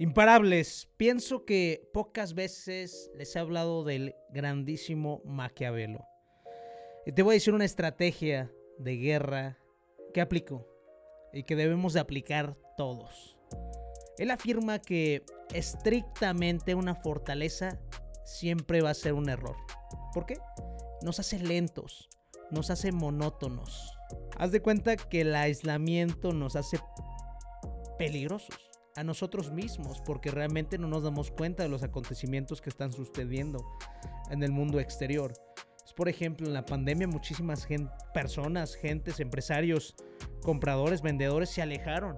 Imparables, pienso que pocas veces les he hablado del grandísimo Maquiavelo. Y te voy a decir una estrategia de guerra que aplico y que debemos de aplicar todos. Él afirma que estrictamente una fortaleza siempre va a ser un error. ¿Por qué? Nos hace lentos, nos hace monótonos. Haz de cuenta que el aislamiento nos hace peligrosos a nosotros mismos porque realmente no nos damos cuenta de los acontecimientos que están sucediendo en el mundo exterior. Por ejemplo en la pandemia muchísimas personas, gentes, empresarios, compradores, vendedores se alejaron.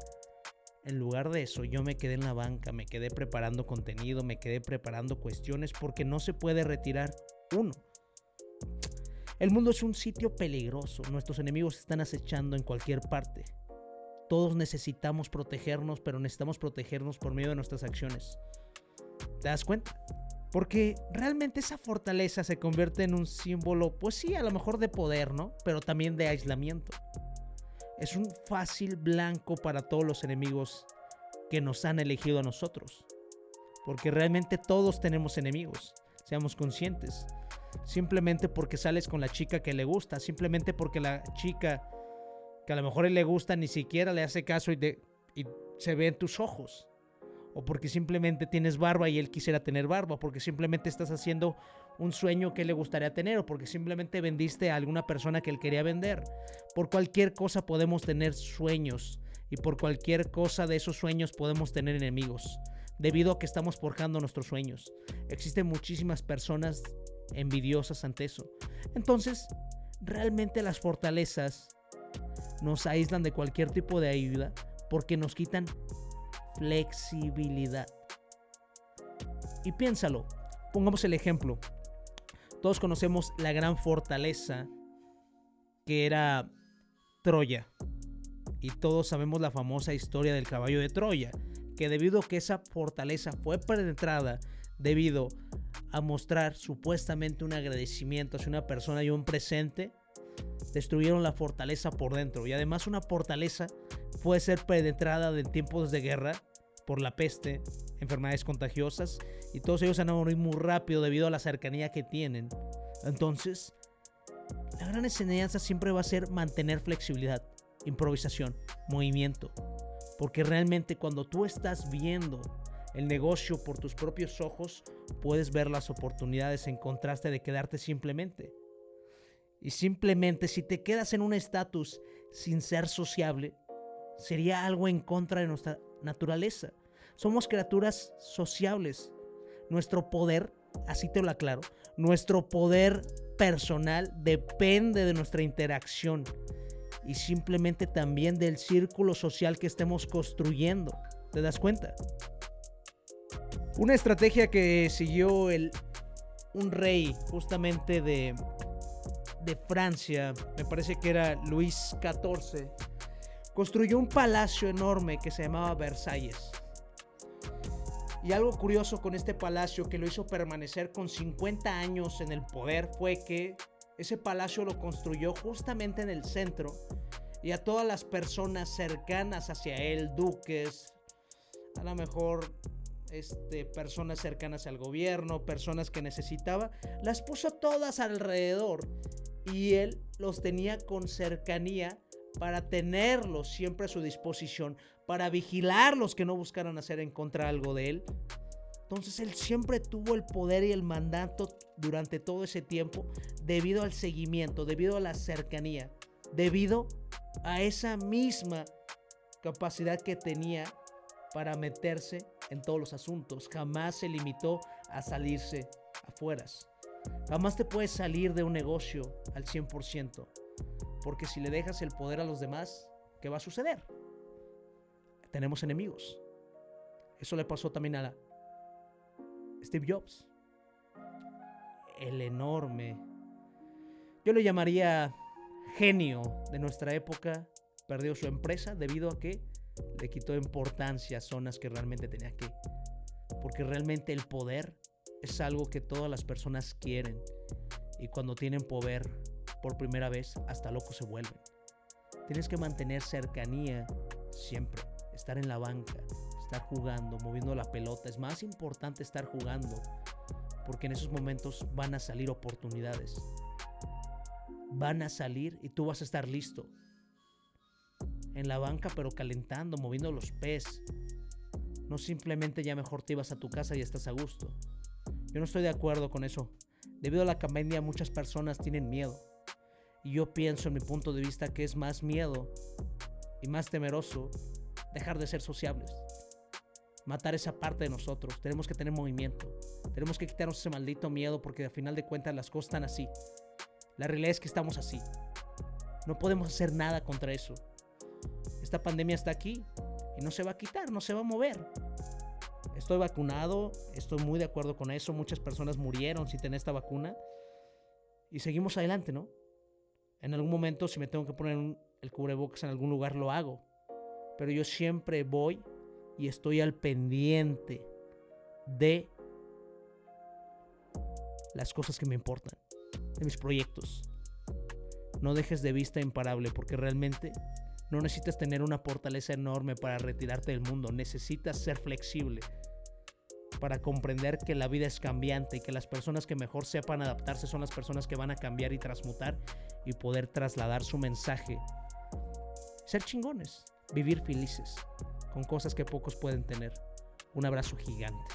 En lugar de eso, yo me quedé en la banca, me quedé preparando contenido, me quedé preparando cuestiones porque no se puede retirar uno. El mundo es un sitio peligroso, nuestros enemigos están acechando en cualquier parte. Todos necesitamos protegernos, pero necesitamos protegernos por medio de nuestras acciones. ¿Te das cuenta? Porque realmente esa fortaleza se convierte en un símbolo, pues sí, a lo mejor de poder, ¿no? Pero también de aislamiento. Es un fácil blanco para todos los enemigos que nos han elegido a nosotros. Porque realmente todos tenemos enemigos, seamos conscientes simplemente porque sales con la chica que le gusta, simplemente porque la chica que a lo mejor le gusta ni siquiera le hace caso y, y se ve en tus ojos. O porque simplemente tienes barba y él quisiera tener barba, porque simplemente estás haciendo un sueño que le gustaría tener, o porque simplemente vendiste a alguna persona que él quería vender. Por cualquier cosa podemos tener sueños, y por cualquier cosa de esos sueños podemos tener enemigos, debido a que estamos forjando nuestros sueños. Existen muchísimas personas envidiosas ante eso. Entonces, realmente las fortalezas nos aíslan de cualquier tipo de ayuda porque nos quitan flexibilidad. Y piénsalo, pongamos el ejemplo. Todos conocemos la gran fortaleza que era Troya. Y todos sabemos la famosa historia del caballo de Troya, que debido a que esa fortaleza fue penetrada debido a mostrar supuestamente un agradecimiento hacia una persona y un presente, destruyeron la fortaleza por dentro. Y además una fortaleza puede ser penetrada en tiempos de guerra por la peste, enfermedades contagiosas, y todos ellos van a morir muy rápido debido a la cercanía que tienen. Entonces, la gran enseñanza siempre va a ser mantener flexibilidad, improvisación, movimiento. Porque realmente cuando tú estás viendo el negocio por tus propios ojos, puedes ver las oportunidades en contraste de quedarte simplemente. Y simplemente si te quedas en un estatus sin ser sociable, sería algo en contra de nuestra naturaleza. Somos criaturas sociables. Nuestro poder, así te lo aclaro, nuestro poder personal depende de nuestra interacción y simplemente también del círculo social que estemos construyendo. ¿Te das cuenta? Una estrategia que siguió el, un rey justamente de, de Francia, me parece que era Luis XIV, construyó un palacio enorme que se llamaba Versalles. Y algo curioso con este palacio que lo hizo permanecer con 50 años en el poder fue que ese palacio lo construyó justamente en el centro y a todas las personas cercanas hacia él, duques, a lo mejor este, personas cercanas al gobierno, personas que necesitaba, las puso todas alrededor y él los tenía con cercanía para tenerlos siempre a su disposición, para vigilarlos que no buscaran hacer en contra algo de él. Entonces él siempre tuvo el poder y el mandato durante todo ese tiempo debido al seguimiento, debido a la cercanía, debido a esa misma capacidad que tenía para meterse en todos los asuntos. Jamás se limitó a salirse afuera. Jamás te puedes salir de un negocio al 100%. Porque si le dejas el poder a los demás, ¿qué va a suceder? Tenemos enemigos. Eso le pasó también a Steve Jobs. El enorme. Yo le llamaría genio de nuestra época. Perdió su empresa debido a que le quitó importancia a zonas que realmente tenía que. Porque realmente el poder es algo que todas las personas quieren. Y cuando tienen poder por primera vez, hasta locos se vuelven. Tienes que mantener cercanía siempre. Estar en la banca, estar jugando, moviendo la pelota. Es más importante estar jugando porque en esos momentos van a salir oportunidades. Van a salir y tú vas a estar listo. En la banca pero calentando, moviendo los pies. No simplemente ya mejor te ibas a tu casa y estás a gusto. Yo no estoy de acuerdo con eso. Debido a la pandemia muchas personas tienen miedo. Y yo pienso en mi punto de vista que es más miedo y más temeroso dejar de ser sociables. Matar esa parte de nosotros. Tenemos que tener movimiento. Tenemos que quitarnos ese maldito miedo porque al final de cuentas las cosas están así. La realidad es que estamos así. No podemos hacer nada contra eso. Esta pandemia está aquí y no se va a quitar, no se va a mover. Estoy vacunado, estoy muy de acuerdo con eso. Muchas personas murieron sin tener esta vacuna. Y seguimos adelante, ¿no? En algún momento, si me tengo que poner el cubrebocas en algún lugar, lo hago. Pero yo siempre voy y estoy al pendiente de las cosas que me importan, de mis proyectos. No dejes de vista imparable porque realmente no necesitas tener una fortaleza enorme para retirarte del mundo, necesitas ser flexible para comprender que la vida es cambiante y que las personas que mejor sepan adaptarse son las personas que van a cambiar y transmutar y poder trasladar su mensaje. Ser chingones, vivir felices, con cosas que pocos pueden tener. Un abrazo gigante.